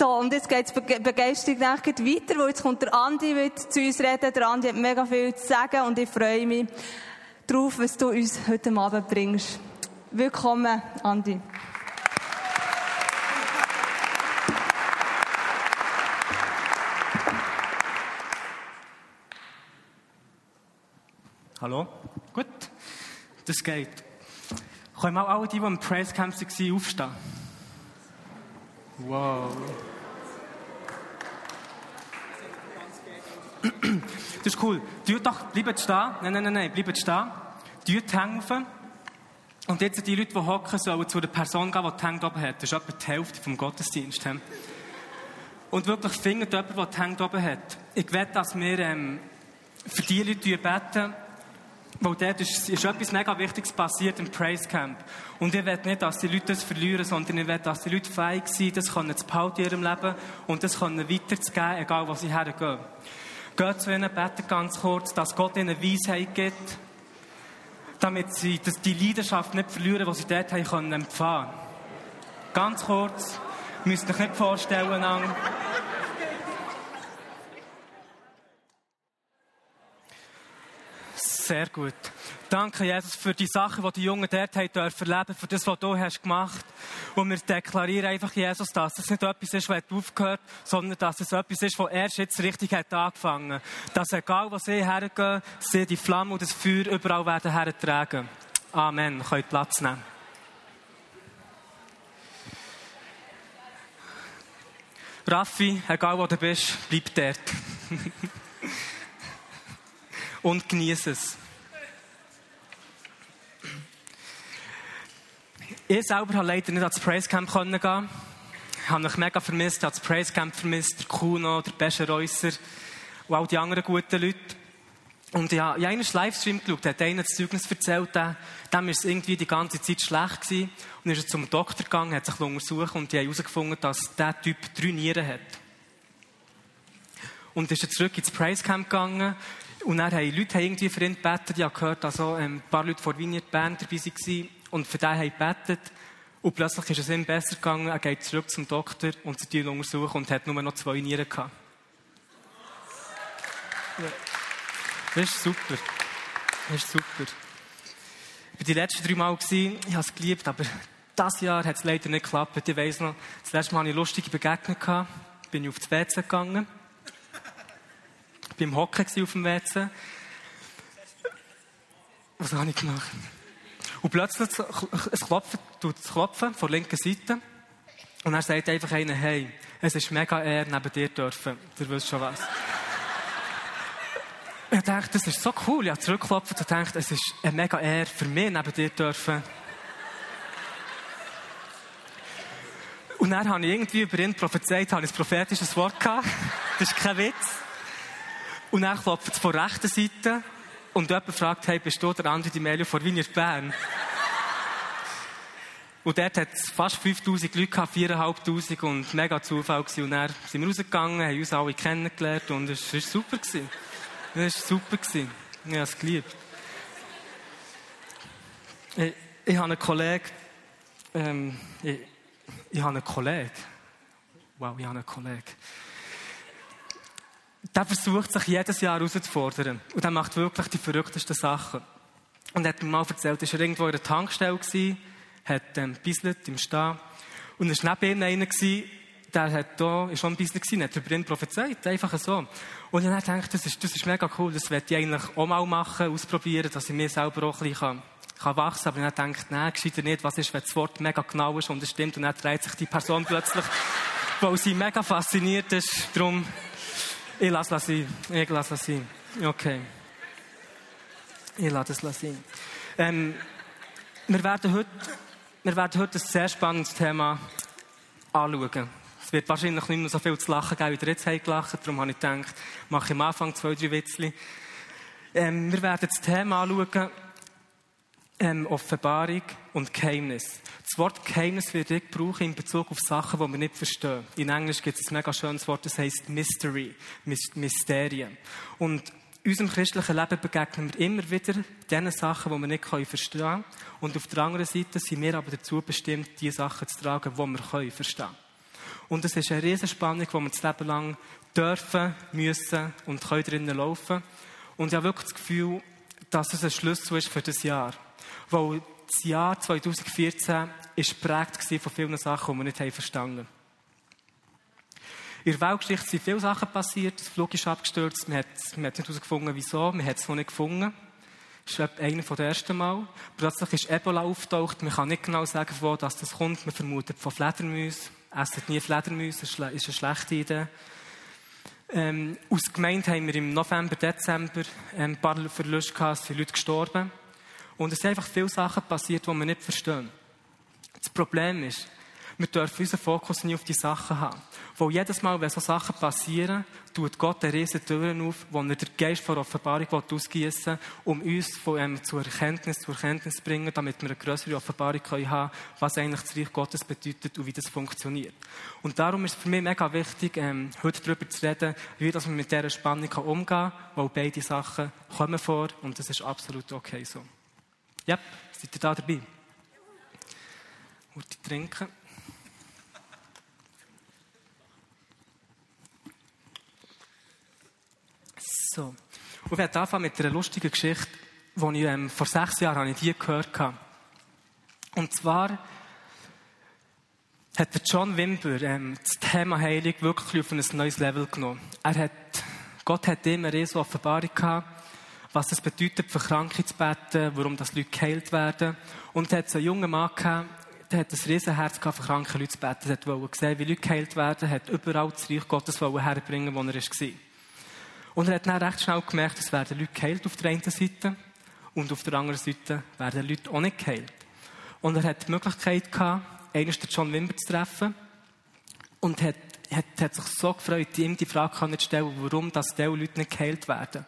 So, und jetzt geht es begeistert weiter, weil jetzt kommt der Andi wird zu uns reden. Der Andi hat mega viel zu sagen und ich freue mich darauf, was du uns heute Abend bringst. Willkommen, Andi. Hallo? Gut, das geht. Können mal alle die, die im Praise Camp waren, aufstehen? Wow. Das ist cool. Tut doch, bleibt stehen. Nein, nein, nein, nein, bleibt stehen. Tut auf. Und jetzt die Leute, die hocken, sollen zu der Person gehen, die die Hände oben hat. Das ist etwa die Hälfte vom Gottesdienst. Und wirklich findet jemand, der die Hände oben hat. Ich wette, dass wir ähm, für die Leute beten, weil dort ist, ist etwas mega Wichtiges passiert im Praise Camp. Und ich will nicht, dass die Leute das verlieren, sondern ich will, dass die Leute fähig sind, das können zu behalten in ihrem Leben und das können weiterzugeben, egal wo sie hergehen. Geht zu ihnen, beten ganz kurz, dass Gott ihnen Weisheit gibt, damit sie dass die Leidenschaft nicht verlieren, die sie dort haben können empfangen. Ganz kurz, müsst ihr euch nicht vorstellen, lang. Sehr gut. Danke, Jesus, für die Sachen, die die Jungen dort haben dürfen für das, was du hast gemacht. Und wir deklarieren einfach, Jesus, dass es nicht etwas ist, was aufgehört, sondern dass es etwas ist, was erst jetzt richtig hat angefangen. Dass egal, wo sie hergehen, sie die Flamme und das Feuer überall werden hertragen. Amen. Könnt Platz nehmen. Raffi, egal wo du bist, bleib dort. und genieße es. Ich selber habe leider nicht ans Praise Camp gehen. Ich habe mich mega vermisst, habe Praise Camp vermisst, der Kuno, der Bescher Reusser und all die anderen guten Leute. Und ich habe in einem Livestream geschaut, hat einer das Zeugnis erzählt, dem war es irgendwie die ganze Zeit schlecht gewesen. Und ist zum Doktor gegangen, hat sich untersucht und die haben herausgefunden, dass der Typ drei Nieren hat. Und ist zurück ins Praise Camp gegangen und dann haben Leute irgendwie für ihn gebetet. Ich habe gehört, dass also ein paar Leute von Vineyard Band dabei waren und für den haben gebetet. Und plötzlich ist es ihm besser gegangen. Er geht zurück zum Doktor und sie ihn untersuchen und hat nur noch zwei Nieren gehabt. Das ist super. Das ist super. Ich war die letzten drei Mal, gewesen. ich habe es geliebt, aber dieses Jahr hat es leider nicht geklappt. Ich weiss noch, das letzte Mal hatte ich lustige Begegnung. Gehabt. Bin ich auf das WC gegangen beim Hocken auf dem WC. Was habe ich gemacht? Und plötzlich es klopft, tut es klopfen von der linken Seite. Und er sagt einfach einer, hey, es ist mega ehr, neben dir dürfen. Du weißt schon was. ich dachte, das ist so cool. Ich habe zurückgeklopft und dachte, es ist eine mega ehr für mich, neben dir dürfen. Und dann habe ich irgendwie über ihn prophezeit, habe ich ein prophetisches Wort gehabt. Das ist kein Witz. Und dann klopft es von der rechten Seite und jemand fragt, hey, bist du der Andi Di Melio von Vineyard Bern? und dort hat es fast 5000 Leute gehabt, 4500 und mega Zufall gewesen. Und dann sind wir rausgegangen, haben uns alle kennengelernt und es war super. Es war super gewesen. Ich habe es geliebt. Ich, ich habe einen Kollegen, ähm, ich, ich habe einen Kollegen. Wow, ich habe einen Kollegen der versucht sich jedes Jahr herauszufordern. Und der macht wirklich die verrücktesten Sachen. Und er hat mir mal erzählt, er war irgendwo in einer Tankstelle, gewesen, hat ähm, bisselt im Stehen. Und war neben ihm einer, der hat da, ist schon ein bisschen gewesen, hat über ihn prophezeit, einfach so. Und ich habe gedacht, das ist, das ist mega cool, das werde ich eigentlich auch mal machen, ausprobieren, dass ich mir selber auch ein bisschen kann, kann wachsen kann. Aber ich habe gedacht, nein, gescheiter nicht, was ist, wenn das Wort mega genau ist und es stimmt und dann dreht sich die Person plötzlich, weil sie mega fasziniert ist, darum, ich lasse es sein. Ich lasse es sein. Okay. Ich lasse es sein. Ähm, wir, werden heute, wir werden heute ein sehr spannendes Thema anschauen. Es wird wahrscheinlich nicht mehr so viel zu lachen geben, wie ihr jetzt habt gelacht. Darum habe ich gedacht, mache ich am Anfang zwei, drei Witzchen. Ähm, wir werden das Thema anschauen, ähm, Offenbarung und Geheimnis. Das Wort Geheimnis wird ich brauchen in Bezug auf Sachen, die wir nicht verstehen. In Englisch gibt es ein mega schönes Wort, das heißt Mystery, Mysterien. Und unserem christlichen Leben begegnen wir immer wieder diesen Sachen, die wir nicht verstehen können. Und auf der anderen Seite sind wir aber dazu bestimmt, die Sachen zu tragen, die wir verstehen können. Und es ist eine riesige Spannung, wo wir das Leben lang dürfen, müssen und können drinnen laufen. Und ich habe wirklich das Gefühl, dass es ein Schlüssel ist für das Jahr. Weil das Jahr 2014 ist geprägt von vielen Sachen, die wir nicht verstanden haben. In der Weltgeschichte sind viele Sachen passiert. Das Flug ist abgestürzt. Man hat, man hat nicht herausgefunden, wieso. Man hat es noch nicht gefunden. Das ist einer der ersten Mal. Plötzlich ist Ebola auftaucht. Man kann nicht genau sagen, wo das, kommt. Man vermutet von Fledermäusen. Essen nie Fledermäuse. Das ist eine schlechte Idee. Ähm, aus Gemeinde haben wir im November, Dezember ähm, ein paar Verluste gehabt. Es sind Leute gestorben. Und es sind einfach viele Sachen passiert, die wir nicht verstehen. Das Problem ist, wir dürfen unseren Fokus nicht auf die Sachen haben. Weil jedes Mal, wenn so Sachen passieren, tut Gott eine riesen Türen auf, wo er den Geist von Offenbarung ausgießen um uns von ähm, zur Erkenntnis, zur Erkenntnis zu bringen, damit wir eine größere Offenbarung können haben was eigentlich das Reich Gottes bedeutet und wie das funktioniert. Und darum ist es für mich mega wichtig, ähm, heute darüber zu reden, wie man mit dieser Spannung umgehen kann, weil beide Sachen kommen vor und das ist absolut okay so. Ja, seid ihr da dabei? Heute trinken. So. Und ich werde anfangen mit einer lustigen Geschichte, die ich ähm, vor sechs Jahren habe ich die gehört habe. Und zwar hat der John Wimber ähm, das Thema Heilung wirklich auf ein neues Level genommen. Er hat, Gott hat ihm eine Offenbarung gehabt, was es bedeutet, für Kranke zu beten, warum das Leute geheilt werden. Und er hat so einen jungen Mann gehabt, der hat ein riesen Herz gehabt, für kranke Leute zu beten. Er wollte sehen, wie Leute geheilt werden, hat überall das Reich Gottes herbringen, wo er war. Und er hat dann recht schnell gemerkt, es werden Leute geheilt auf der einen Seite und auf der anderen Seite werden Leute auch nicht geheilt. Und er hat die Möglichkeit gehabt, einmal den John Wimber zu treffen und hat, hat, hat sich so gefreut, ihm die Frage zu stellen, warum diese Leute nicht geheilt werden.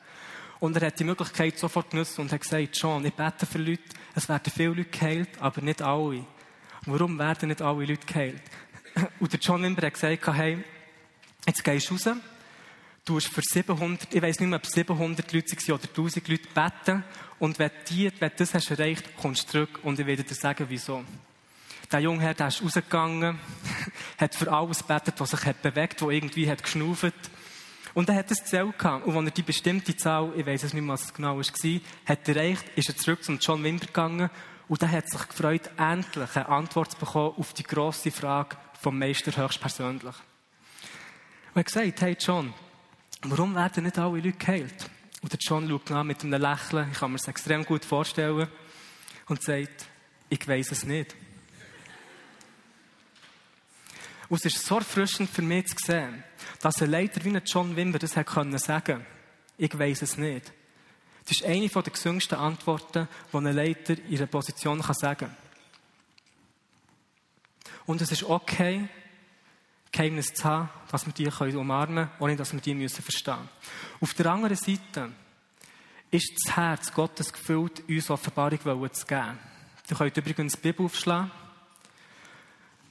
Und er hat die Möglichkeit sofort genutzt und hat gesagt, John, ich bete für Leute, es werden viele Leute geheilt, aber nicht alle. Warum werden nicht alle Leute geheilt? Und der John Wimber hat gesagt, hey, jetzt gehst du raus, Du hast für 700, ich weiss nicht mehr, ob es 700 Leute waren oder 1000 Leute beten. Und wenn, die, wenn du das hast erreicht, kommst du zurück und ich werde dir sagen, wieso. Der junge Herr, der ist rausgegangen, hat für alles betet, was sich hat bewegt, was irgendwie hat geschnauft. Und er hat es gezählt gehabt. Und als er die bestimmte Zahl, ich weiss es nicht mehr, was es genau war, hat erreicht, ist er zurück zum John Wimber gegangen. Und er hat sich gefreut, endlich eine Antwort zu bekommen auf die grosse Frage vom Meister höchstpersönlich. Und er hat gesagt, hey John, Warum werden nicht alle Leute geheilt? Und der John schaut nach mit einem Lächeln, ich kann mir das extrem gut vorstellen, und sagt, ich weiß es nicht. Und es ist so erfrischend für mich zu sehen, dass ein Leiter wie John Wimber das hat können sagen ich weiß es nicht. Das ist eine der gesüngsten Antworten, die ein Leiter in einer Position sagen kann. Und es ist okay, Geheimnis zu haben, dass wir die umarmen können, ohne dass wir die müssen verstehen Auf der anderen Seite ist das Herz Gottes gefüllt, uns Offenbarung zu geben. Ihr könnt übrigens die Bibel aufschlagen.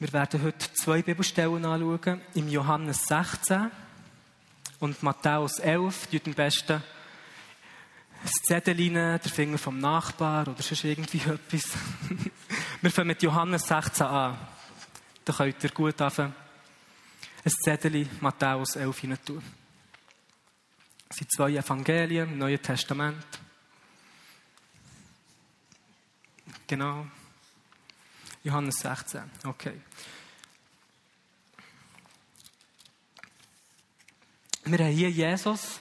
Wir werden heute zwei Bibelstellen anschauen. Im Johannes 16 und Matthäus 11. Die am besten das Zettel rein, der Finger vom Nachbar oder sonst irgendwie etwas. Wir fangen mit Johannes 16 an. Da könnt ihr gut anfangen ein Zettel Matthäus 11 hinein tun. Es sind zwei Evangelien im Neuen Testament. Genau. Johannes 16. Okay. Wir haben hier Jesus.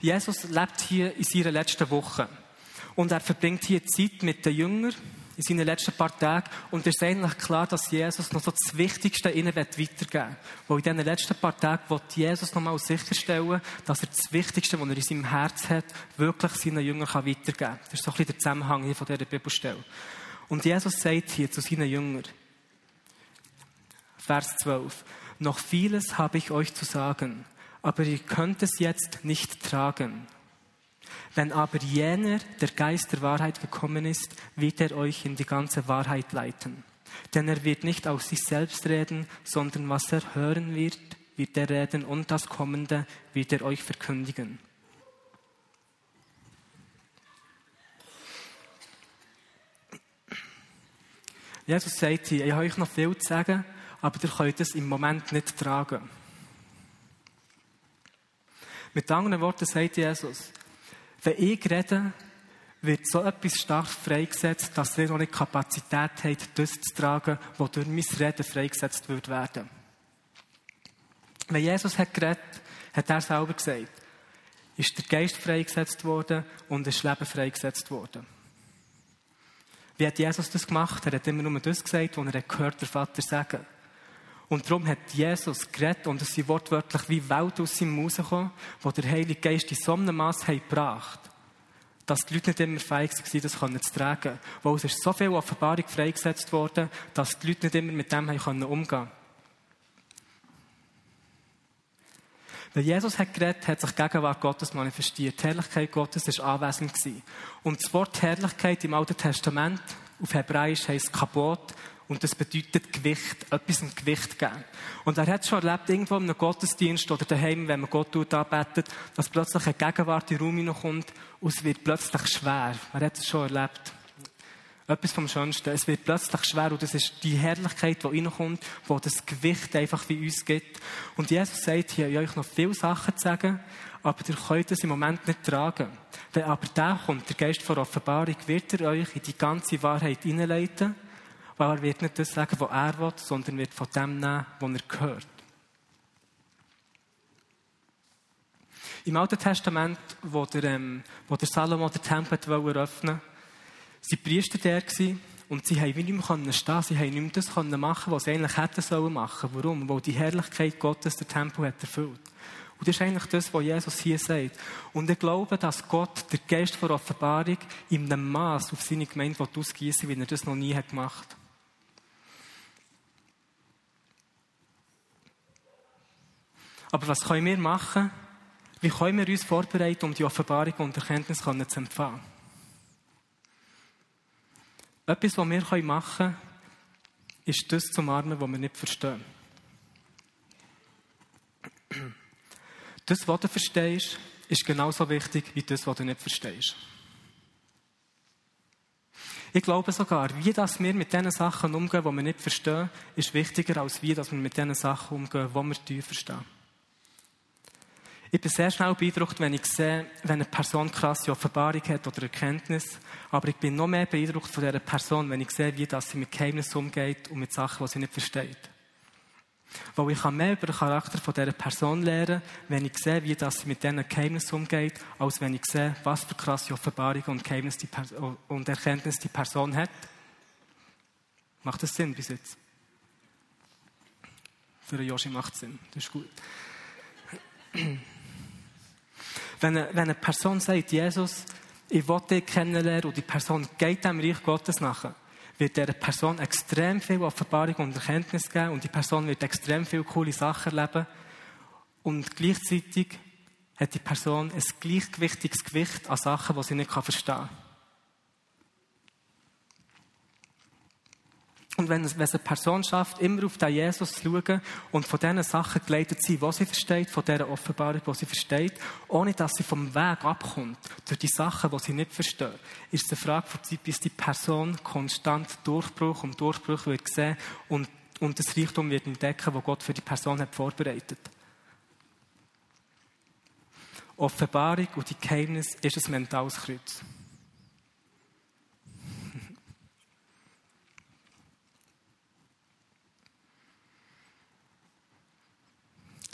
Jesus lebt hier in seiner letzten Woche. Und er verbringt hier Zeit mit den Jüngern in seinen letzten paar Tagen. Und es ist eigentlich klar, dass Jesus noch so das Wichtigste ihnen weitergeben will. Weil in diesen letzten paar Tagen will Jesus noch mal sicherstellen, dass er das Wichtigste, was er in seinem Herz hat, wirklich seinen Jüngern weitergeben kann. Das ist so ein bisschen der Zusammenhang hier von dieser Bibelstelle. Und Jesus sagt hier zu seinen Jüngern, Vers 12, noch vieles habe ich euch zu sagen, aber ihr könnt es jetzt nicht tragen. Wenn aber jener, der Geist der Wahrheit gekommen ist, wird er euch in die ganze Wahrheit leiten. Denn er wird nicht aus sich selbst reden, sondern was er hören wird, wird er reden und das Kommende wird er euch verkündigen. Jesus sagt hier, ich habe euch noch viel zu sagen, aber ihr könnt es im Moment nicht tragen. Mit anderen Worten sagt Jesus, wenn ich rede, wird so etwas stark freigesetzt, dass ihr noch nicht Kapazität habt, das zu tragen, was durch mein Reden freigesetzt wird werden. Wenn Jesus hat geredet, hat er selber gesagt, ist der Geist freigesetzt worden und das Leben freigesetzt worden. Wie hat Jesus das gemacht? Er hat immer nur das gesagt, was er gehört der Vater sagen. Und darum hat Jesus geredet und es sind wortwörtlich wie Welt aus seinem Mund gekommen, wo der Heilige Geist in so einem Mass gebracht dass die Leute nicht immer fähig waren, das zu tragen. Weil es ist so viel Offenbarung freigesetzt worden, dass die Leute nicht immer mit dem umgehen konnten. Wenn Jesus hat geredet, hat sich die Gegenwart Gottes manifestiert. Die Herrlichkeit Gottes war anwesend. Und das Wort Herrlichkeit im Alten Testament, auf Hebräisch heisst Kabot, und das bedeutet Gewicht, etwas ein Gewicht geben. Und er hat schon erlebt, irgendwo in einem Gottesdienst oder daheim, wenn man Gott anbetet, dass plötzlich eine Gegenwart in den Raum hineinkommt und es wird plötzlich schwer. Er hat es schon erlebt. Etwas vom Schönsten. Es wird plötzlich schwer und das ist die Herrlichkeit, die reinkommt, wo das Gewicht einfach wie uns gibt. Und Jesus sagt hier, ich euch noch viele Sachen zu sagen, aber ihr könnt es im Moment nicht tragen. Wenn aber der kommt, der Geist vor Offenbarung, wird er euch in die ganze Wahrheit hineinleiten weil er wird nicht das sagen, was er will, sondern wird von dem nehmen, was er gehört. Im Alten Testament, wo der, ähm, wo der Salomo den Tempel eröffnen wollte, waren Priester der und sie haben nicht mehr stehen Sie haben nicht mehr das machen was sie eigentlich hätten sollen machen. Warum? Weil die Herrlichkeit Gottes der Tempel hat erfüllt. Und das ist eigentlich das, was Jesus hier sagt. Und ich glaube, dass Gott der Geist der Offenbarung in einem Maß auf seine Gemeinde ausgießen wie er das noch nie gemacht hat. Aber was können wir machen? Wie können wir uns vorbereiten, um die Offenbarung und Erkenntnis zu empfangen? Etwas, was wir machen können, ist das zu umarmen, was wir nicht verstehen. Das, was du verstehst, ist genauso wichtig wie das, was du nicht verstehst. Ich glaube sogar, wie das wir mit den Sachen umgehen, die wir nicht verstehen, ist wichtiger, als wie dass wir mit den Sachen umgehen, die wir verstehen. Ich bin sehr schnell beeindruckt, wenn ich sehe, wenn eine Person krasse Offenbarung hat oder Erkenntnis. Aber ich bin noch mehr beeindruckt von dieser Person, wenn ich sehe, wie das sie mit Geheimnissen umgeht und mit Sachen, die sie nicht versteht. Weil ich kann mehr über den Charakter von dieser Person lernen, wenn ich sehe, wie das sie mit diesen Geheimnissen umgeht, als wenn ich sehe, was für krasse Offenbarung und, Geheimnis die und Erkenntnis die Person hat. Macht das Sinn bis jetzt? Für Joshi macht es Sinn. Das ist gut. Wenn eine, wenn eine Person sagt, Jesus, ich will dich kennenlernen und die Person geht dem Reich Gottes nach, wird dieser Person extrem viel Offenbarung und Erkenntnis geben und die Person wird extrem viele coole Sachen erleben und gleichzeitig hat die Person ein gleichgewichtiges Gewicht an Sachen, die sie nicht verstehen kann. Und wenn es, eine Person schafft, immer auf den Jesus zu schauen und von diesen Sachen geleitet zu sein, was sie versteht, von dieser Offenbarung, die sie versteht, ohne dass sie vom Weg abkommt, durch die Sachen, die sie nicht versteht, ist es eine Frage von Zeit, bis die Person konstant Durchbruch um Durchbruch wird sehen und, und das Reichtum wird entdecken, was Gott für die Person hat vorbereitet. Offenbarung und die Geheimnis ist ein mentales Kreuz.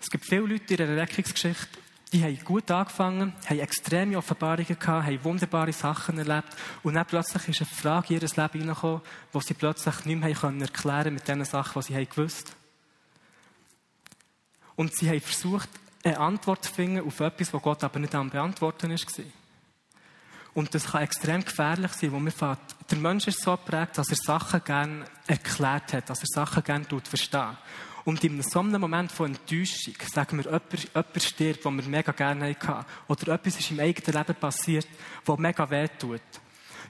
Es gibt viele Leute in der Erweckungsgeschichte, die haben gut angefangen, haben extreme Offenbarungen gehabt, haben wunderbare Sachen erlebt und dann plötzlich ist eine Frage in ihr Leben hineingekommen, wo sie plötzlich nicht mehr erklären konnten mit den Sachen, die sie haben gewusst Und sie haben versucht, eine Antwort zu finden auf etwas, was Gott aber nicht am Beantworten war. Und das kann extrem gefährlich sein, wo man fährt. Der Mensch ist so geprägt, dass er Sachen gerne erklärt hat, dass er Sachen gerne versteht. Und in so einem Moment von Enttäuschung, sagen wir, jemand, jemand stirbt, den wir mega gerne hatten, oder etwas ist im eigenen Leben passiert, das mega weh tut.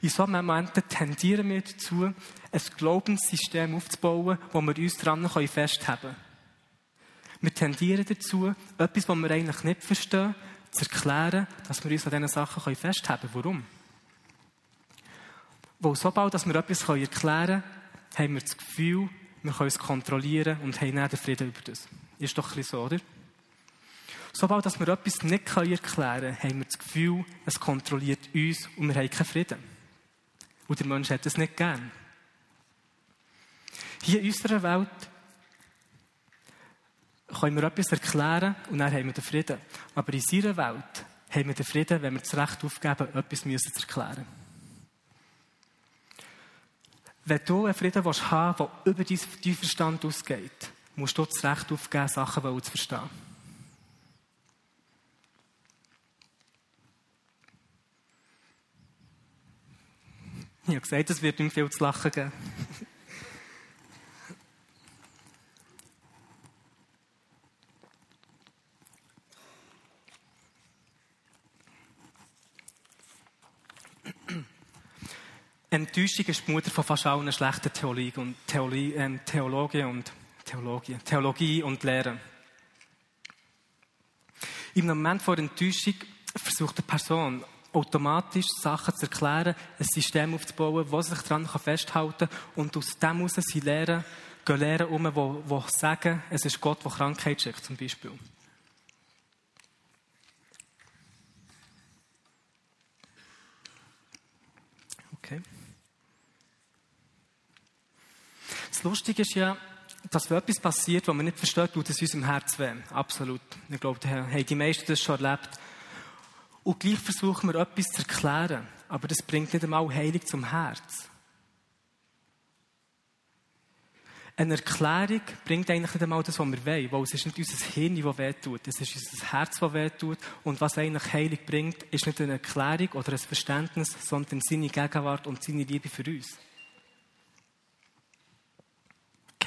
In solchen Momenten tendieren wir dazu, ein Glaubenssystem aufzubauen, wo wir uns daran festhalten können. Wir tendieren dazu, etwas, was wir eigentlich nicht verstehen, zu erklären, dass wir uns an diesen Sachen festhalten können. Warum? Weil sobald dass wir etwas erklären können, haben wir das Gefühl, wir können es kontrollieren und haben dann den Frieden über das. Ist doch ein bisschen so, oder? Sobald dass wir etwas nicht erklären können, haben wir das Gefühl, es kontrolliert uns und wir haben keinen Frieden. Und der Mensch hat es nicht gern. Hier in unserer Welt können wir etwas erklären und dann haben wir den Frieden. Aber in seiner Welt haben wir den Frieden, wenn wir das Recht aufgeben, etwas zu erklären. Wenn du einen Frieden haben willst, der über deinen Verstand ausgeht, musst du das Recht aufgeben, Sachen zu verstehen. Ich habe gesagt, es wird ihm viel zu lachen geben. Enttäuschung ist die Mutter von fast allen schlechten Theologie und Theologie, ähm, Theologie und Theologie, Theologie und Lehre. Im Moment vor Enttäuschung versucht eine Person automatisch Sachen zu erklären, ein System aufzubauen, das sich daran festhalten kann und aus dem heraus sie lehren, gehen Lehren um, die, die sagen, es ist Gott, der Krankheit schickt, zum Beispiel. Okay. Das Lustige ist ja, dass wenn etwas passiert, was man nicht versteht, tut es unserem Herz weh. Absolut. Ich glaube, da haben die meisten das schon erlebt. Und gleich versuchen wir etwas zu erklären. Aber das bringt nicht einmal Heilung zum Herz. Eine Erklärung bringt eigentlich nicht einmal das, was wir wollen, weil es ist nicht unser Hirn, das wehtut, es ist unser Herz, das wehtut. Und was eigentlich Heilung bringt, ist nicht eine Erklärung oder ein Verständnis, sondern seine Gegenwart und seine Liebe für uns.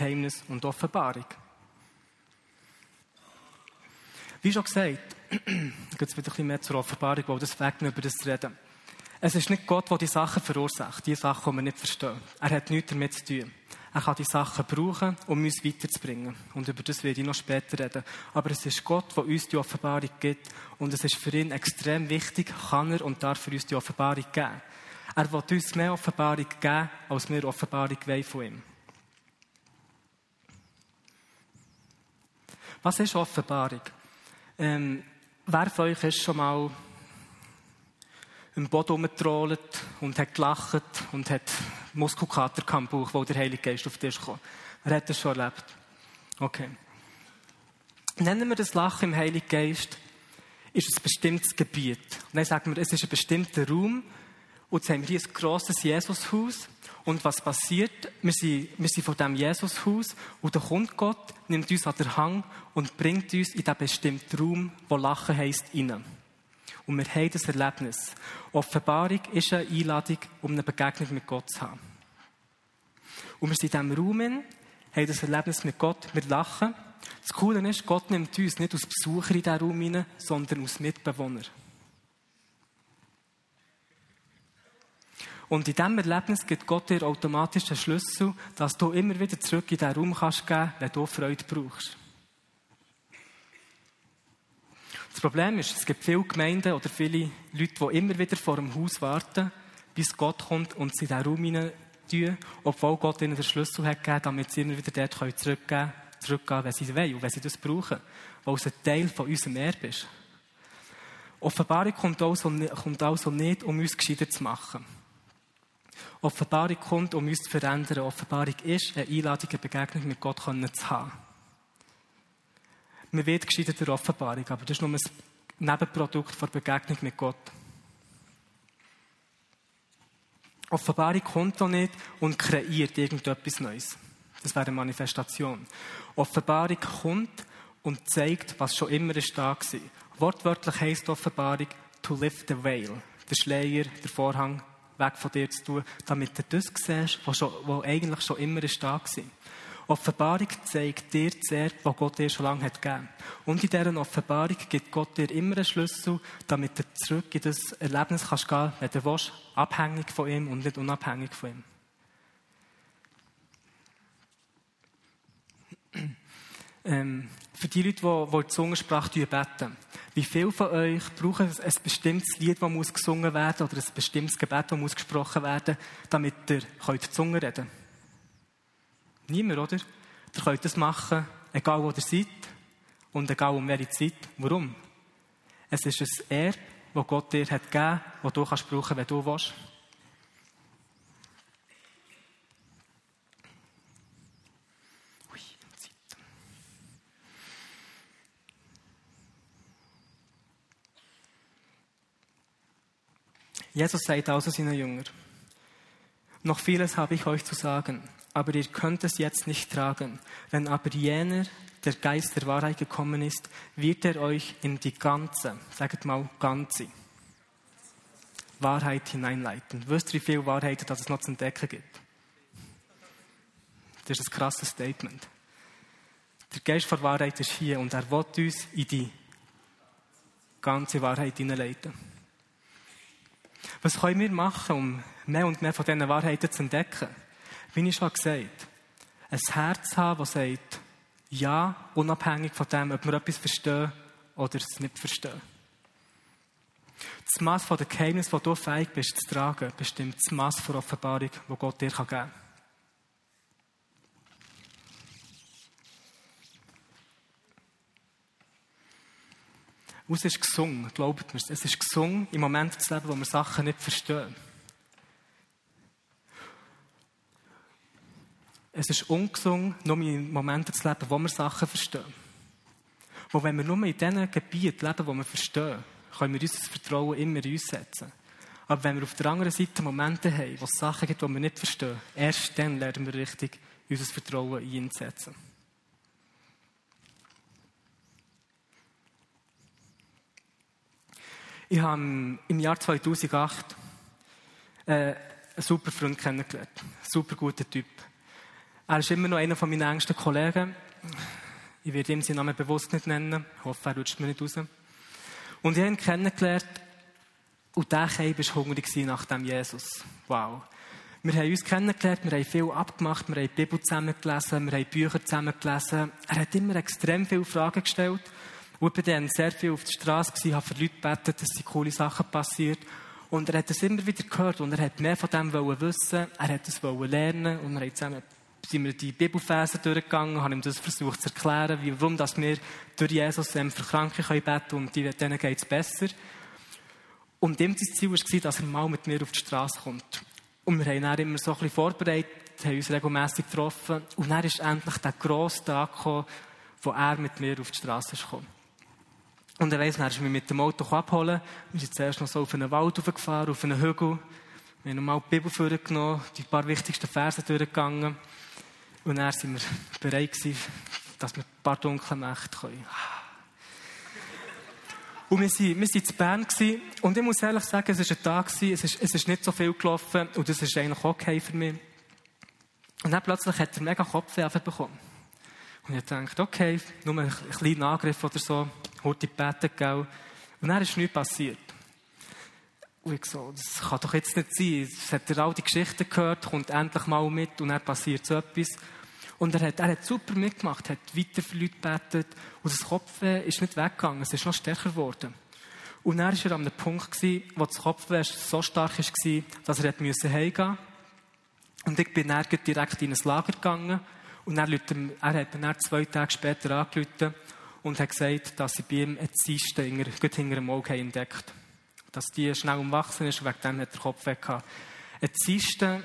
Geheimnis und Offenbarung. Wie schon gesagt, jetzt wieder ein bisschen mehr zur Offenbarung, weil das fängt über das zu reden. Es ist nicht Gott, der die Sachen verursacht, die Sachen, die wir nicht verstehen. Er hat nichts damit zu tun. Er kann die Sachen brauchen, um uns weiterzubringen. Und über das werde ich noch später reden. Aber es ist Gott, der uns die Offenbarung gibt. Und es ist für ihn extrem wichtig, kann er und darf er uns die Offenbarung geben. Er will uns mehr Offenbarung geben, als wir Offenbarung von ihm. Was ist Offenbarung? Ähm, wer von euch ist schon mal im Boden rumgetrollt und hat gelacht und hat Muskelkater am Bauch, weil der Heilige Geist auf dich kam? Wer hat das schon erlebt? Okay. Nennen wir das Lachen im Heiligen Geist, ist ein bestimmtes Gebiet. Und dann sagen wir, es ist ein bestimmter Raum. Und jetzt haben wir hier ein grosses Jesushaus. Und was passiert? Wir sind, wir sind von diesem Jesushaus und da kommt Gott, nimmt uns an den Hang und bringt uns in diesen bestimmten Raum, wo Lachen heisst, rein. Und wir haben das Erlebnis. Offenbarung ist eine Einladung, um eine Begegnung mit Gott zu haben. Und wir sind in diesem Raum, haben das Erlebnis mit Gott, wir lachen. Das Coole ist, Gott nimmt uns nicht als Besucher in diesen Raum rein, sondern als Mitbewohner. Und in diesem Erlebnis gibt Gott dir automatisch den Schlüssel, dass du immer wieder zurück in diesen Raum kannst gehen, wenn du Freude brauchst. Das Problem ist, es gibt viele Gemeinden oder viele Leute, die immer wieder vor dem Haus warten, bis Gott kommt und sie in diesen Raum hinein tun, obwohl Gott ihnen den Schlüssel hat gegeben, damit sie immer wieder dort zurückgehen können, zurückgehen, wenn sie wollen und wenn sie das brauchen, weil es ein Teil von unserem Erbe ist. Offenbarung kommt also, kommt also nicht, um uns gescheiter zu machen. Offenbarung kommt, um uns zu verändern. Offenbarung ist eine Einladung, eine Begegnung mit Gott zu haben. Man wird gescheitert durch Offenbarung, aber das ist nur ein Nebenprodukt der Begegnung mit Gott. Offenbarung kommt auch nicht und kreiert irgendetwas Neues. Das wäre eine Manifestation. Offenbarung kommt und zeigt, was schon immer da war. Wortwörtlich heisst Offenbarung to lift the veil. Der Schleier, der Vorhang weg von dir zu tun, damit du das siehst, was, eigentlich schon immer ist da war. Offenbarung zeigt dir zuerst, was Gott dir schon lange hat gegeben. Und in dieser Offenbarung gibt Gott dir immer einen Schlüssel, damit du zurück in das Erlebnis kannst gehen, wenn du willst, abhängig von ihm und nicht unabhängig von ihm. Ähm, für die Leute, die, die die Zungensprache beten. Wie viele von euch brauchen ein bestimmtes Lied, das muss gesungen werden oder ein bestimmtes Gebet, das muss gesprochen werden, damit ihr die Zunge reden könnt? Niemand, oder? Ihr könnt das machen, egal wo ihr seid und egal um welche Zeit. Warum? Es ist ein Erbe, das Gott dir hat gegeben hat, das du kannst brauchen, wenn du willst. Jesus sagt also seinen Jüngern, noch vieles habe ich euch zu sagen, aber ihr könnt es jetzt nicht tragen. Wenn aber jener, der Geist der Wahrheit gekommen ist, wird er euch in die ganze, sagt mal ganze, Wahrheit hineinleiten. Wisst ihr, wie viele Wahrheiten das es noch zu entdecken gibt? Das ist ein krasses Statement. Der Geist der Wahrheit ist hier und er will uns in die ganze Wahrheit hineinleiten. Was können wir machen, um mehr und mehr von diesen Wahrheiten zu entdecken? Wie ich schon gesagt ein Herz haben, das sagt, ja, unabhängig von dem, ob wir etwas verstehen oder es nicht verstehen. Das Maß von der Geheimnis, das du fähig bist zu tragen, bestimmt das Maß der Offenbarung, das Gott dir geben kann. Und es ist gesungen, glaubt mir, es ist gesungen im Moment des Lebens, wo wir Sachen nicht verstehen. Es ist ungesungen, nur in Momenten zu leben, wo wir Sachen verstehen. Wo wenn wir nur in diesen Gebieten leben, wo wir verstehen, können wir unser Vertrauen immer in uns setzen. Aber wenn wir auf der anderen Seite Momente haben, wo es Sachen gibt, die wir nicht verstehen, erst dann lernen wir richtig, unser Vertrauen in ihn zu setzen. Ich habe im Jahr 2008 äh, einen super Freund kennengelernt. Ein super guter Typ. Er ist immer noch einer von meinen engsten Kollegen. Ich werde ihm seinen Namen bewusst nicht nennen. Ich hoffe, er rutscht mir nicht raus. Und ich habe ihn kennengelernt. Und der Keib war hungrig nach dem Jesus. Wow. Wir haben uns kennengelernt, wir haben viel abgemacht, wir haben die Bibel zusammen gelesen, wir haben Bücher zusammen gelesen. Er hat immer extrem viele Fragen gestellt. Und ich war dann sehr viel auf der Straße, habe für Leute gebetet, dass sie coole Sachen passiert. Und er hat das immer wieder gehört und er hat mehr von dem wissen, er hat es lernen und wir haben zusammen sind wir die Bibelverse durchgegangen, haben ihm das versucht zu erklären, wie, warum dass wir durch Jesus ähm, für Kranke können und denen geht es besser. Und ihm das Ziel war, dass er mal mit mir auf die Straße kommt. Und wir haben dann immer so ein bisschen vorbereitet, haben uns regelmässig getroffen. Und dann ist endlich der grosse Tag gekommen, wo er mit mir auf die Straße kam. Und er ist mich mit dem Auto abholen. Wir sind zuerst noch so auf einen Wald gefahren, auf einen Hügel. Wir haben nochmal die Bibel vorgenommen, die paar wichtigsten Verse durchgegangen. Und dann sind wir bereit gewesen, dass wir ein paar dunkle Nächte können. Und wir waren, wir waren in Bern gewesen, und ich muss ehrlich sagen, es war ein Tag, gewesen, es, ist, es ist nicht so viel gelaufen und das ist eigentlich okay für mich. Und dann plötzlich hat er mega Kopfweh bekommen. Und ich dachte, okay, nur ein kleiner Angriff oder so, heute beten, gell. Und dann ist nichts passiert. Und ich so, das kann doch jetzt nicht sein. Es hat er all die Geschichten gehört, kommt endlich mal mit und dann passiert so etwas. Und er hat, er hat super mitgemacht, hat weiter für Leute gebetet und das Kopfweh ist nicht weggegangen, es ist noch stärker geworden. Und dann war er an einem Punkt, gewesen, wo das Kopfweh so stark war, dass er heimgehen musste. Und ich bin dann direkt in ein Lager gegangen und er, er hat dann zwei Tage später angerufen und hat gesagt, dass sie bei ihm eine Zyste hinter, hinter dem Auge entdeckt dass die schnell umwachsen ist und wegen dem hat der Kopf weg gehabt. Eine Zyste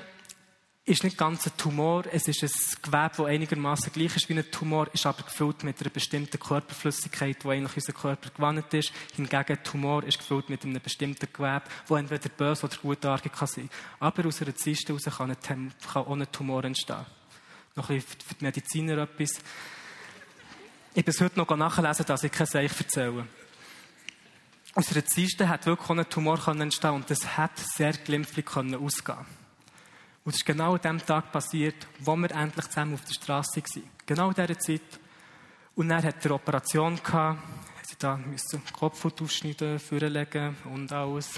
ist nicht ganz ein Tumor, es ist ein Gewebe, das einigermaßen gleich ist wie ein Tumor, ist aber gefüllt mit einer bestimmten Körperflüssigkeit, die eigentlich unser Körper gewandt ist. Hingegen ein Tumor ist gefüllt mit einem bestimmten Gewebe, das entweder böse oder gutartig kann sein. Aber aus einer Zyste heraus kann, ein, kann auch ein Tumor entstehen. Noch ein bisschen für die Mediziner etwas. Ich bin heute noch nachlesen, dass ich kein Seich erzähle aus einer Zyste hat wirklich ein Tumor entstehen und das hat sehr glimpflich ausgehen Und es ist genau an dem Tag passiert, wo wir endlich zusammen auf der Straße waren. Genau in dieser Zeit. Und dann hat er eine Operation gehabt. Sie da müssen den Kopf aufschneiden, vorlegen und alles.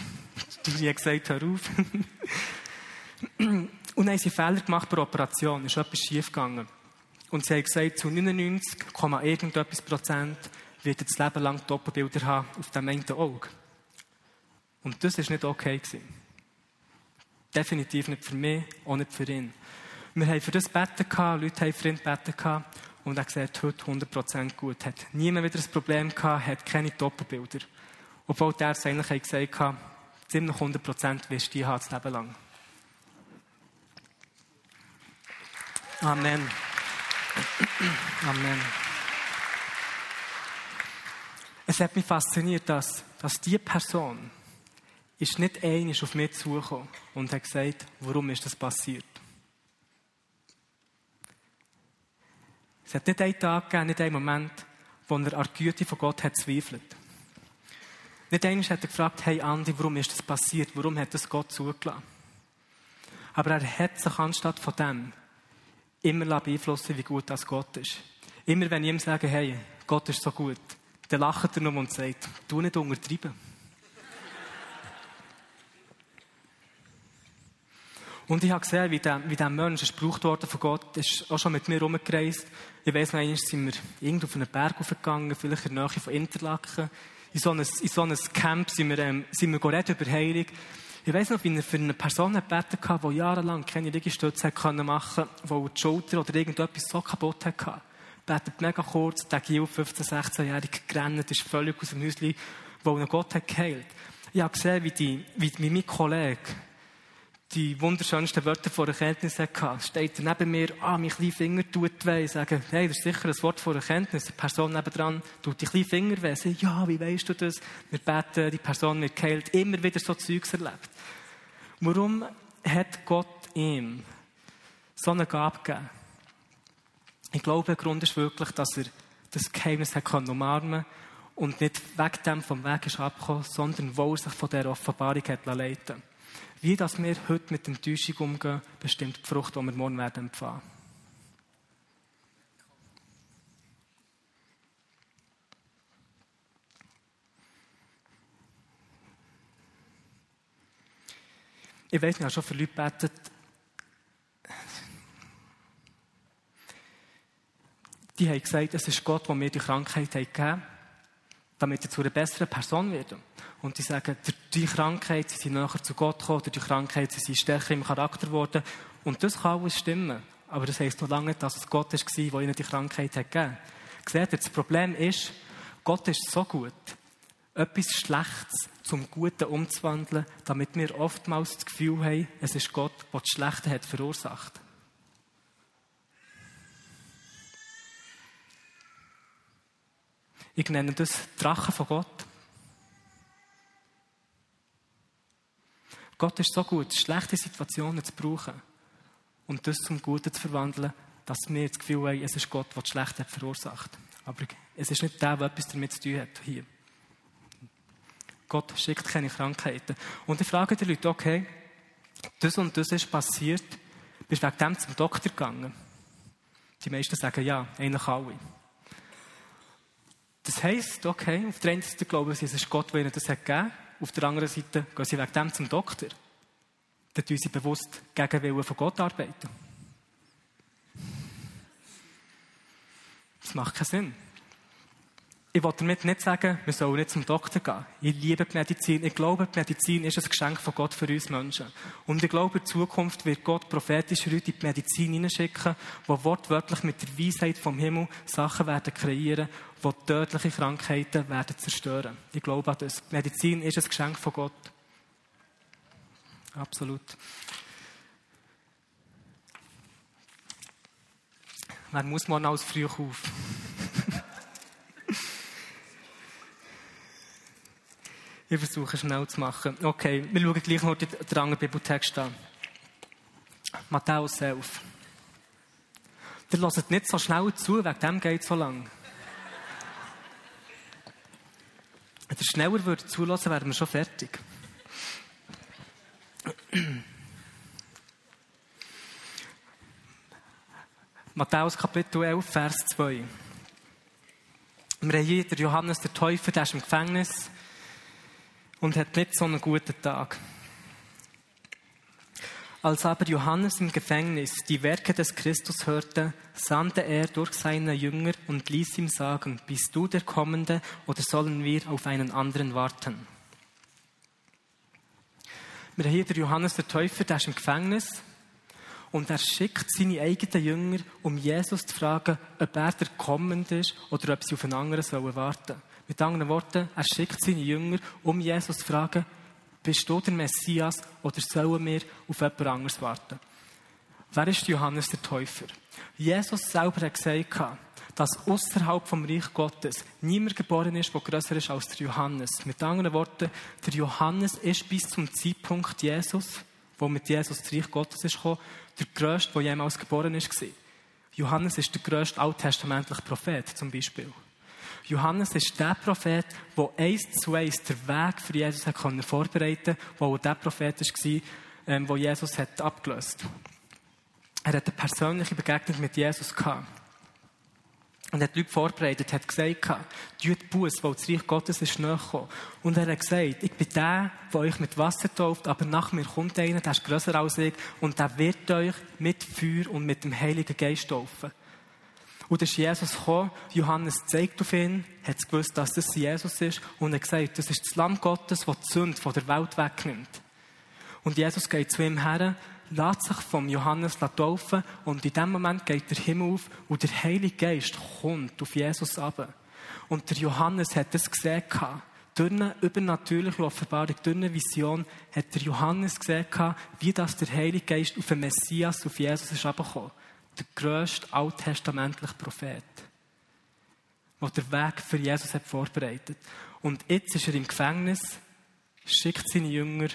Die haben gesagt, hör auf. und dann haben sie Fehler gemacht bei der Operation. Es ist etwas schief gegangen. Und sie haben gesagt, zu 99, irgendetwas Prozent wird das Leben lang Doppelbilder haben auf dem einen Auge. Und das ist nicht okay gewesen. Definitiv nicht für mich, auch nicht für ihn. Wir haben für das gebeten, Leute haben für ihn gebeten und er sieht heute 100% gut. Hat niemand wieder ein Problem gehabt, hat keine Doppelbilder. Obwohl der es eigentlich gesagt hat, ziemlich 100% wirst du die haben das Leben lang. Amen. Amen. Es hat mich fasziniert, dass, dass diese Person ist nicht einig auf mich zugekommen und hat gesagt, warum ist das passiert. Es hat nicht einen Tag gegeben, nicht einen Moment, wo er an der Güte von Gott hat zweifelt. Nicht einmal hat er gefragt, hey Andi, warum ist das passiert? Warum hat das Gott zugelassen? Aber er hat sich anstatt von dem immer beeinflussen wie gut das Gott ist. Immer wenn ich ihm sage, hey, Gott ist so gut, dann lacht er nur und sagt, du nicht untertreiben. Und ich habe gesehen, wie dieser, wie dieser Mensch gebraucht worden von Gott, ist auch schon mit mir rumgereist. Ich weiss noch, einmal sind wir irgendwo auf einen Berg aufgegangen, vielleicht in der Nähe von Interlaken. In so einem, in so einem Camp sind wir, ähm, sind wir über Heilung. Ich weiss noch, wie er für eine Person gebeten hat, die jahrelang keine Liegestütze machen konnte, die die Schulter oder irgendetwas so kaputt hatte. Betet mega kurz, der Gil, 15-, 16-jährig, gerannt, ist völlig aus dem Häuschen, wo ihn Gott hat geheilt. Ich habe gesehen, wie, die, wie mein Kollege die wunderschönsten Wörter vor Erkenntnis hatte. Steht er neben mir, ah, mein kleiner Finger tut weh. Ich sage, hey, das ist sicher ein Wort vor Erkenntnis. Die Person nebendran tut die kleinen Finger weh. Sie, ja, wie weißt du das? Wir beten, die Person wird geheilt. Immer wieder so Zeugs erlebt. Warum hat Gott ihm so eine Gabe gegeben? Ich glaube, der Grund ist wirklich, dass er das Geheimnis hat umarmen und nicht weg dem vom Weg ist abgekommen, sondern wo er sich von der Offenbarung hat leiten wie dass wir heute mit Enttäuschung umgehen, bestimmt die Frucht, die wir morgen werden empfangen. Ich weiß nicht, ich habe schon für Leute gebetet, die haben gesagt, es ist Gott, der mir die Krankheit gegeben hat, damit ich zu einer besseren Person werde. Und die sagen, durch die Krankheit sind sie näher zu Gott gekommen, durch die Krankheit sind sie stärker im Charakter geworden. Und das kann alles stimmen. Aber das heisst noch lange nicht, dass es Gott war, der ihnen die Krankheit hat gegeben hat. Seht ihr, das Problem ist, Gott ist so gut, etwas Schlechtes zum Guten umzuwandeln, damit wir oftmals das Gefühl haben, es ist Gott, der das Schlechte hat verursacht. Ich nenne das Drachen von Gott. Gott ist so gut, schlechte Situationen zu brauchen und das zum Guten zu verwandeln, dass wir das Gefühl haben, es ist Gott, der das Schlechte verursacht. Aber es ist nicht der, der etwas damit zu tun hat hier. Gott schickt keine Krankheiten. Und ich frage die Leute, okay, das und das ist passiert, bist du wegen dem zum Doktor gegangen? Die meisten sagen ja, eigentlich alle. Das heisst, okay, auf der einen Seite glauben sie, es ist Gott, der ihnen das hat gegeben. Auf der anderen Seite gehen sie wegen dem zum Doktor. Dann tun sie bewusst gegen Willen von Gott arbeiten. Das macht keinen Sinn. Ich wollte damit nicht sagen, wir sollen nicht zum Doktor gehen. Ich liebe die Medizin. Ich glaube, die Medizin ist ein Geschenk von Gott für uns Menschen. Und ich glaube, in Zukunft wird Gott prophetisch heute in die Medizin hineinschicken, wo wortwörtlich mit der Weisheit vom Himmel Sachen werden kreieren, die tödliche Krankheiten werden zerstören. Ich glaube an das. Medizin ist ein Geschenk von Gott. Absolut. Wer muss man als früh auf? Ich versuche schnell zu machen. Okay, wir schauen gleich noch den anderen Bibeltext an. Matthäus 11. Der hört nicht so schnell zu, wegen dem geht es so lang. Wenn er schneller würde zulassen, wären wir schon fertig. Matthäus Kapitel 11, Vers 2. Wir haben hier den Johannes der Täufer, der ist im Gefängnis und hat nicht so einen guten Tag. Als aber Johannes im Gefängnis die Werke des Christus hörte, sandte er durch seine Jünger und ließ ihm sagen, bist du der Kommende oder sollen wir auf einen anderen warten? Wir haben hier den Johannes der Täufer, der ist im Gefängnis Und er schickt seine eigenen Jünger, um Jesus zu fragen, ob er der Kommende ist oder ob sie auf einen anderen sollen warten Mit anderen Worten, er schickt seine Jünger, um Jesus zu fragen, bist du der Messias oder sollen wir auf jemand anderes warten? Wer ist Johannes der Täufer? Jesus selber hat gesagt, dass außerhalb vom Reich Gottes niemand geboren ist, der größer ist als der Johannes. Mit anderen Worten, der Johannes ist bis zum Zeitpunkt Jesus, wo mit Jesus das Reich Gottes ist gekommen, der größte, der jemals geboren ist. Johannes ist der größte alttestamentliche Prophet, zum Beispiel. Johannes ist der Prophet, der eins zu eins den Weg für Jesus hat vorbereiten konnte, wo der Prophet war, ähm, wo Jesus hat abgelöst Er hat eine persönliche Begegnung mit Jesus gehabt. Und hat Leute vorbereitet, hat gesagt, tut Buß, weil das Reich Gottes ist gekommen. Und er hat gesagt, ich bin der, der euch mit Wasser tauft, aber nach mir kommt einer, der ist grösser als ich, und der wird euch mit Feuer und mit dem Heiligen Geist taufen. Und dann ist Jesus gekommen, Johannes zeigt auf ihn, hat gewusst, dass das Jesus ist, und hat gesagt, das ist das Lamm Gottes, das die Sünde von der Welt wegnimmt. Und Jesus geht zu ihm her, lässt sich vom Johannes taufen und in dem Moment geht der Himmel auf und der Heilige Geist kommt auf Jesus ab. Und der Johannes hat das gesehen. Durch eine übernatürliche Offenbarung, durch eine Vision, hat der Johannes gesehen, wie das der Heilige Geist auf den Messias, auf Jesus ist abgekommen. Der grösste alttestamentliche Prophet, der den Weg für Jesus hat vorbereitet. Und jetzt ist er im Gefängnis, schickt seine Jünger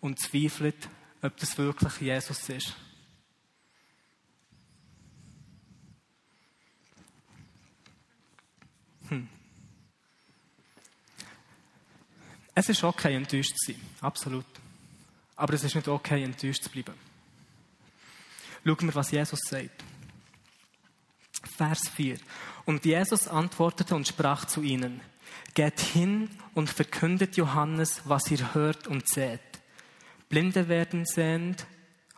und zweifelt, ob das wirklich Jesus ist. Hm. Es ist okay, enttäuscht zu sein. Absolut. Aber es ist nicht okay, enttäuscht zu bleiben. Schauen wir, was Jesus sagt. Vers 4. Und Jesus antwortete und sprach zu ihnen, Geht hin und verkündet Johannes, was ihr hört und seht. Blinde werden sehend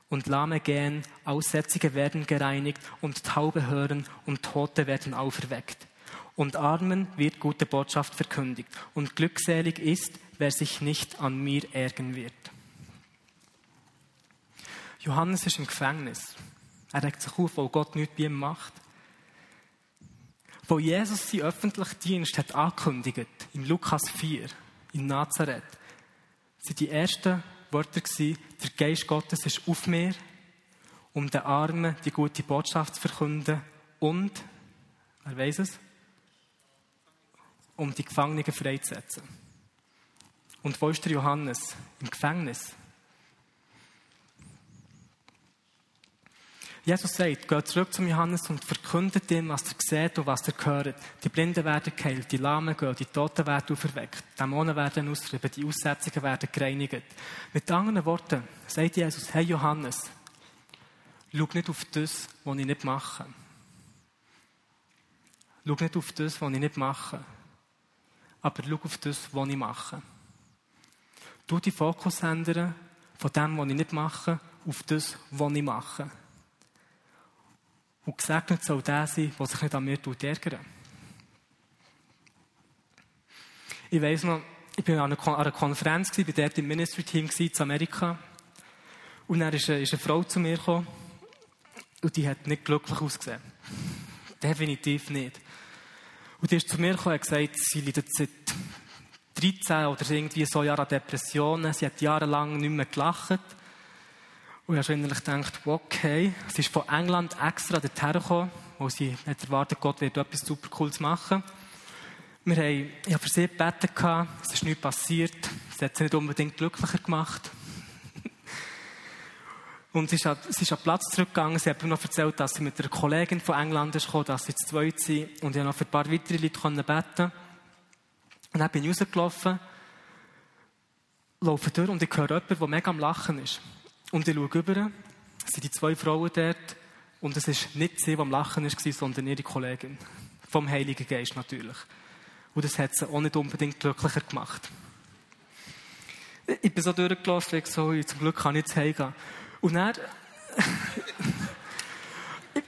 und Lahme gehen, Aussätzige werden gereinigt und Taube hören und Tote werden auferweckt. Und Armen wird gute Botschaft verkündigt. Und glückselig ist, wer sich nicht an mir ärgern wird. Johannes ist im Gefängnis. Er regt sich auf, weil Gott nichts bei ihm macht. Wo Jesus seinen öffentlichen Dienst hat angekündigt, im Lukas 4, in Nazareth, sind die ersten Wörter gewesen, der Geist Gottes ist auf mir, um den Armen die gute Botschaft zu verkünden und, wer weiß es, um die Gefangenen freizusetzen. Und wo ist der Johannes? Im Gefängnis. Jesus sagt, geht zurück zum Johannes und verkündet ihm, was er sieht und was er hört. Die Blinden werden geheilt, die Lahmen gehen, die Toten werden auferweckt, Dämonen werden ausgetrieben, die Aussetzungen werden gereinigt. Mit anderen Worten sagt Jesus, hey Johannes, schau nicht auf das, was ich nicht mache. Schau nicht auf das, was ich nicht mache. Aber schau auf das, was ich mache. Du die Fokus ändern von dem, was ich nicht mache, auf das, was ich mache. Und gesegnet soll der sein, der sich nicht an mir ärgert. Ich weiss noch, ich war an einer Konferenz, bei der im Ministry-Team in Amerika. Und dann ist eine Frau zu mir gekommen. Und die hat nicht glücklich ausgesehen. Definitiv nicht. Und die ist zu mir gekommen und hat gesagt, sie leidet seit 13 oder irgendwie so Jahren an Depressionen. Sie hat jahrelang nicht mehr gelacht. Und ich habe innerlich gedacht, okay, sie ist von England extra dorthin gekommen, wo sie hat erwartet, Gott wird etwas super Cooles machen. Wir haben, ich habe für sie gebeten, es ist nichts passiert, es hat sie nicht unbedingt glücklicher gemacht. Und sie ist, an, sie ist an den Platz zurückgegangen. Sie hat mir noch erzählt, dass sie mit einer Kollegin von England ist gekommen, dass sie zu zweit sind. Und ich konnte noch für ein paar weitere Leute beten. Und dann bin ich rausgelaufen, laufe durch und ich höre jemanden, der mega am Lachen ist. Und ich schaue rüber, es sind die zwei Frauen dort, und es ist nicht sie, die am Lachen war, sondern ihre Kollegin. Vom Heiligen Geist natürlich. Und das hat sie auch nicht unbedingt glücklicher gemacht. Ich bin so durchgelaufen, ich so, zum Glück kann ich jetzt heimgehen. Und dann,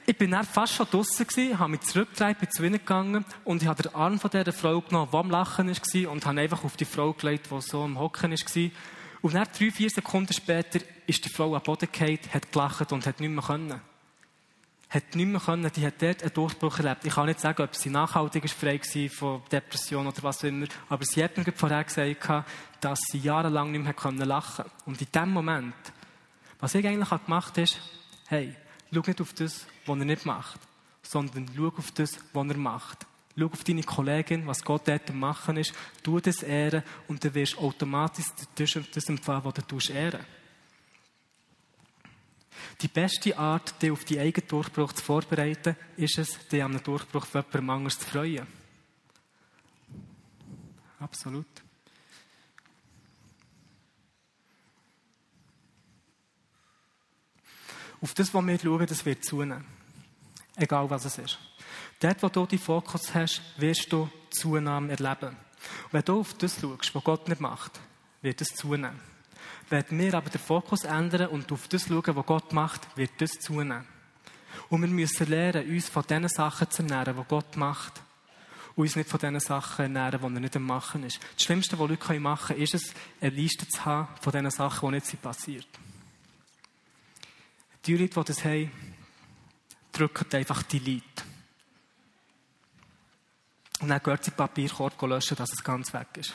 ich bin dann fast schon draussen gewesen, habe mich zurückgedreht, bin zu ihnen gegangen und ich habe den Arm von dieser Frau genommen, die am Lachen war und habe einfach auf die Frau gelegt, die so am Hocken war Und dann drei, vier Sekunden später ist die Frau am Boden gefallen, hat gelacht und hat nicht mehr können. Hat nicht mehr können, die hat dort einen Durchbruch erlebt. Ich kann nicht sagen, ob sie nachhaltig ist, frei war von Depression oder was auch immer, aber sie hat mir vorher gesagt, dass sie jahrelang nicht mehr können lachen Und in dem Moment, was ich eigentlich gemacht habe, ist, hey, schau nicht auf das, was er nicht macht, sondern schau auf das, was er macht. Schau auf deine Kollegin, was Gott dort machen ist. Tu das ehren und dann wirst du automatisch das empfangen, was du ehren Die beste Art, dich auf die eigenen Durchbruch zu vorbereiten, ist es, dich an einem Durchbruch von jemandem anders zu freuen. Absolut. Auf das, was wir schauen, das wird zunehmen. Egal, was es ist. Dort, wo du deinen Fokus hast, wirst du Zunahme erleben. Und wenn du auf das schaust, was Gott nicht macht, wird es zunehmen. Wenn wir aber den Fokus ändern und auf das schauen, was Gott macht, wird das zunehmen. Und wir müssen lernen, uns von den Sachen zu ernähren, die Gott macht. Und uns nicht von den Sachen ernähren, die er nicht am Machen ist. Das Schlimmste, was Leute machen können, ist es, eine Liste zu haben von den Sachen, die nicht passiert Die Leute, die das haben, drücken einfach die Leute. Und dann gehört sie Papierkorb löschen, dass es ganz weg ist.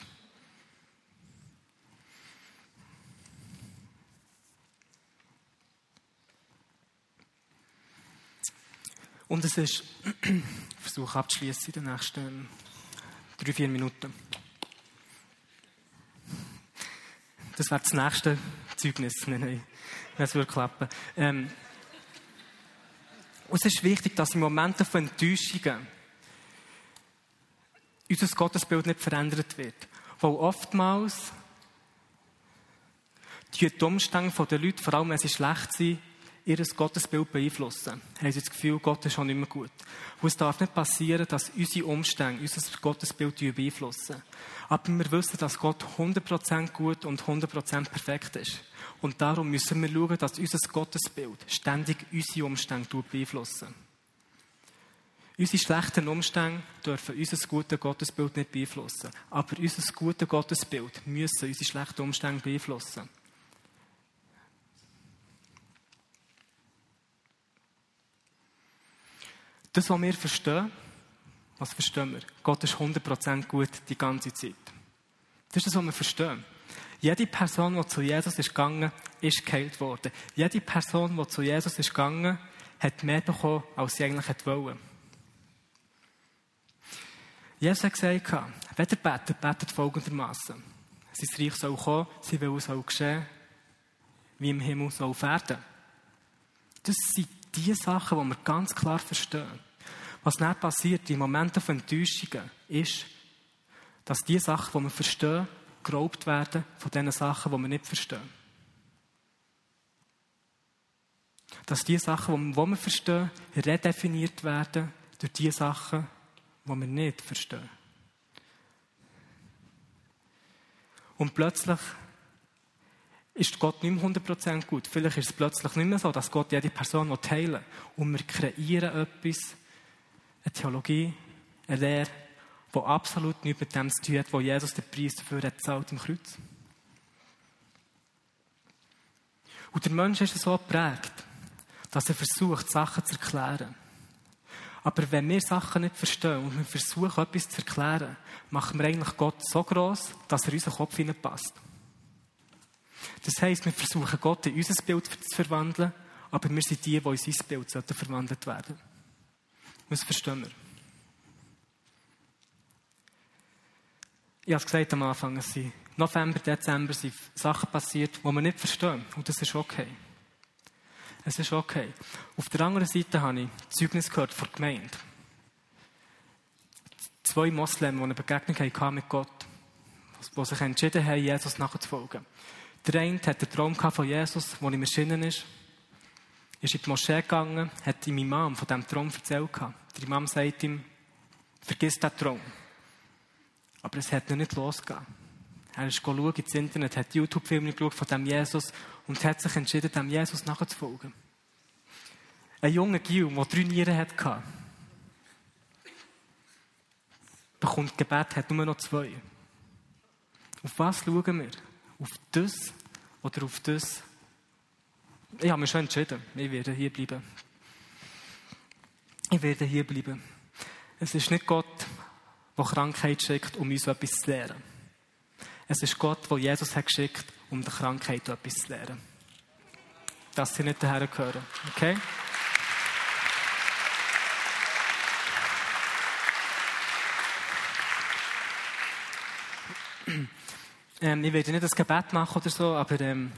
Und es ist, ich versuche abzuschließen in den nächsten drei, vier Minuten. Das wäre das nächste Zeugnis. Nein, nein, es würde klappen. Ähm, und es ist wichtig, dass in Momenten von Enttäuschungen unser Gottesbild nicht verändert wird. Weil oftmals die Umstände der Leute, vor allem wenn sie schlecht sind, ihr Gottesbild beeinflussen. Haben sie das Gefühl, Gott ist schon nicht mehr gut. Und es darf nicht passieren, dass unsere Umstände unser Gottesbild beeinflussen. Aber wir wissen, dass Gott 100% gut und 100% perfekt ist. Und darum müssen wir schauen, dass unser Gottesbild ständig unsere Umstände beeinflussen. Unsere schlechten Umstände dürfen unser gutes Gottesbild nicht beeinflussen. Aber unser gutes Gottesbild müssen unsere schlechten Umstände beeinflussen. Das, was wir verstehen, was verstehen wir? Gott ist 100% gut die ganze Zeit. Das ist das, was wir verstehen. Jede Person, die zu Jesus ist gegangen, ist geheilt worden. Jede Person, die zu Jesus ist gegangen, hat mehr bekommen, als sie eigentlich wollte. Jesus hat gesagt, wenn ihr betet, betet folgendermaßen. Sein Reich soll kommen, sein Wille soll geschehen, wie im Himmel soll werden. Das sind die Sachen, die wir ganz klar verstehen. Was dann passiert in Momenten von Enttäuschungen, ist, dass die Sachen, die wir verstehen, geraubt werden von den Sachen, die wir nicht verstehen. Dass die Sachen, die wir verstehen, redefiniert werden durch die Sachen, die wir nicht verstehen. Und plötzlich ist Gott nicht mehr 100% gut. Vielleicht ist es plötzlich nicht mehr so, dass Gott jede Person heilen will. Und wir kreieren etwas, eine Theologie, eine Lehre, die absolut nichts mit dem zu tun hat, wo Jesus den Preis dafür hat zahlt im Kreuz. Und der Mensch ist so geprägt, dass er versucht, Sachen zu erklären. Aber wenn wir Sachen nicht verstehen und wir versuchen, etwas zu erklären, machen wir eigentlich Gott so groß, dass er in unseren Kopf hineinpasst. Das heisst, wir versuchen Gott in unser Bild zu verwandeln, aber wir sind die, die in sein Bild verwandelt werden sollten. Das verstehen wir. Ich habe es gesagt am Anfang, es sind November, Dezember sind Sachen passiert, die wir nicht verstehen. Und das ist okay. Es ist okay. Auf der anderen Seite habe ich Zeugnis gehört von der Gemeinde. Zwei Moslems, die eine Begegnung hatten mit Gott, die sich entschieden haben, Jesus nachzufolgen. Der eine hat den Traum von Jesus, der ihm erschienen ist, ist in die Moschee gegangen, hat ihm Imam von diesem Traum erzählt. Der Imam sagt ihm, vergiss den Traum. Aber es hat noch nicht losgegeben. Er ist ins Internet, hat YouTube-Filme geschaut von dem Jesus und hat sich entschieden, dem Jesus nachzufolgen. Ein junger Gil, der drei Nieren hatte, bekommt Gebet, hat nur noch zwei. Auf was schauen wir? auf das oder auf das? Ich habe mich schon entschieden. Ich werde hier bleiben. Ich werde hier bleiben. Es ist nicht Gott, der Krankheit schickt, um uns etwas zu lernen. Es ist Gott, der Jesus hat geschickt, um der Krankheit etwas zu lernen. Dass sie nicht daher gehören. Okay? Ähm, ich werde nicht das Gebet machen oder so, aber ähm,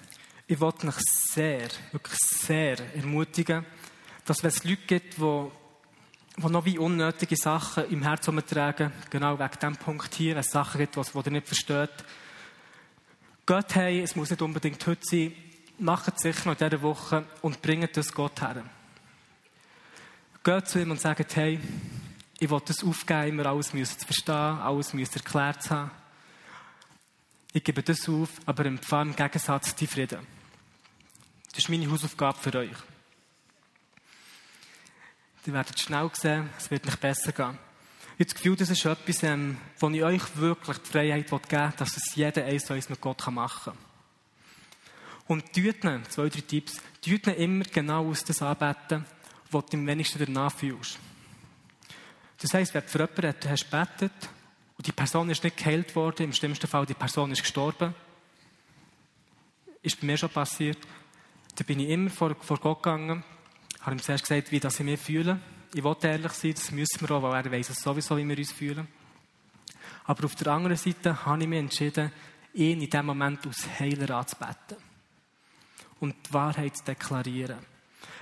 ich wollte mich sehr, wirklich sehr ermutigen, dass wenn es Leute gibt, die, die noch wie unnötige Sachen im Herzen tragen, genau wegen diesem Punkt hier, wenn es Sachen gibt, die ihr nicht versteht, geht hey, es muss nicht unbedingt heute sein, macht es sicher noch in dieser Woche und bringt das Gott her. Geht zu ihm und sagt, hey, ich will das aufgeben, immer alles müssen zu verstehen, alles müssen erklärt zu haben. Ich gebe das auf, aber empfange im Gegensatz die Frieden. Das ist meine Hausaufgabe für euch. Ihr werdet schnell sehen, es wird nicht besser gehen. Ich habe das Gefühl, das ist etwas, ähm, wo ich euch wirklich die Freiheit geben will, dass es jeder eins eins mit Gott machen kann. Und tut ihnen, zwei, drei Tipps, tut ihnen immer genau aus das anbeten, was du am wenigsten danach fühlst. Das heisst, wenn du für jemanden du hast gebetet und die Person ist nicht geheilt worden, im schlimmsten Fall die Person ist gestorben, ist bei mir schon passiert, da bin ich immer vor, vor Gott gegangen, habe ihm zuerst gesagt, wie das ich mich fühle. Ich wollte ehrlich sein, das müssen wir auch, weil er weiß es sowieso, wie wir uns fühlen. Aber auf der anderen Seite habe ich mich entschieden, ihn in diesem Moment als Heiler anzubeten. Und die Wahrheit zu deklarieren.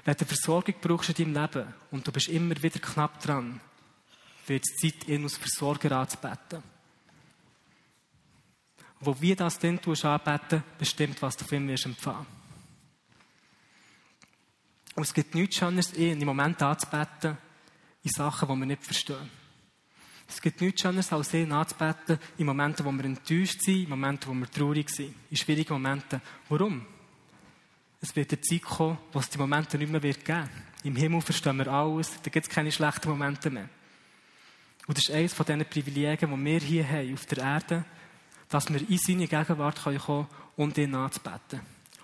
Wenn du Versorgung brauchst in deinem Leben und du bist immer wieder knapp dran, wird es Zeit, ihn als Versorger anzubeten. Wo wir das dann anbeten, bestimmt, was du von ihm wirst empfangen. Und es gibt nichts Schöneres, ihn im Moment anzubeten, in Sachen, die wir nicht verstehen. Es gibt nichts Schöneres, als ihn anzubeten, in Momenten, wo wir enttäuscht sind, in Momenten, wo wir traurig sind, in schwierigen Momenten. Warum? Es wird eine Zeit kommen, wo es die Momente nicht mehr wird geben Im Himmel verstehen wir alles, da gibt es keine schlechten Momente mehr. Und das ist eines von diesen Privilegien, die wir hier haben, auf der Erde, dass wir in seine Gegenwart kommen können und ihn anzubeten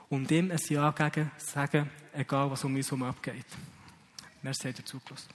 und ihm ein Ja gegen sagen, egal was um uns herum abgeht. Merci, habt ihr zugelassen.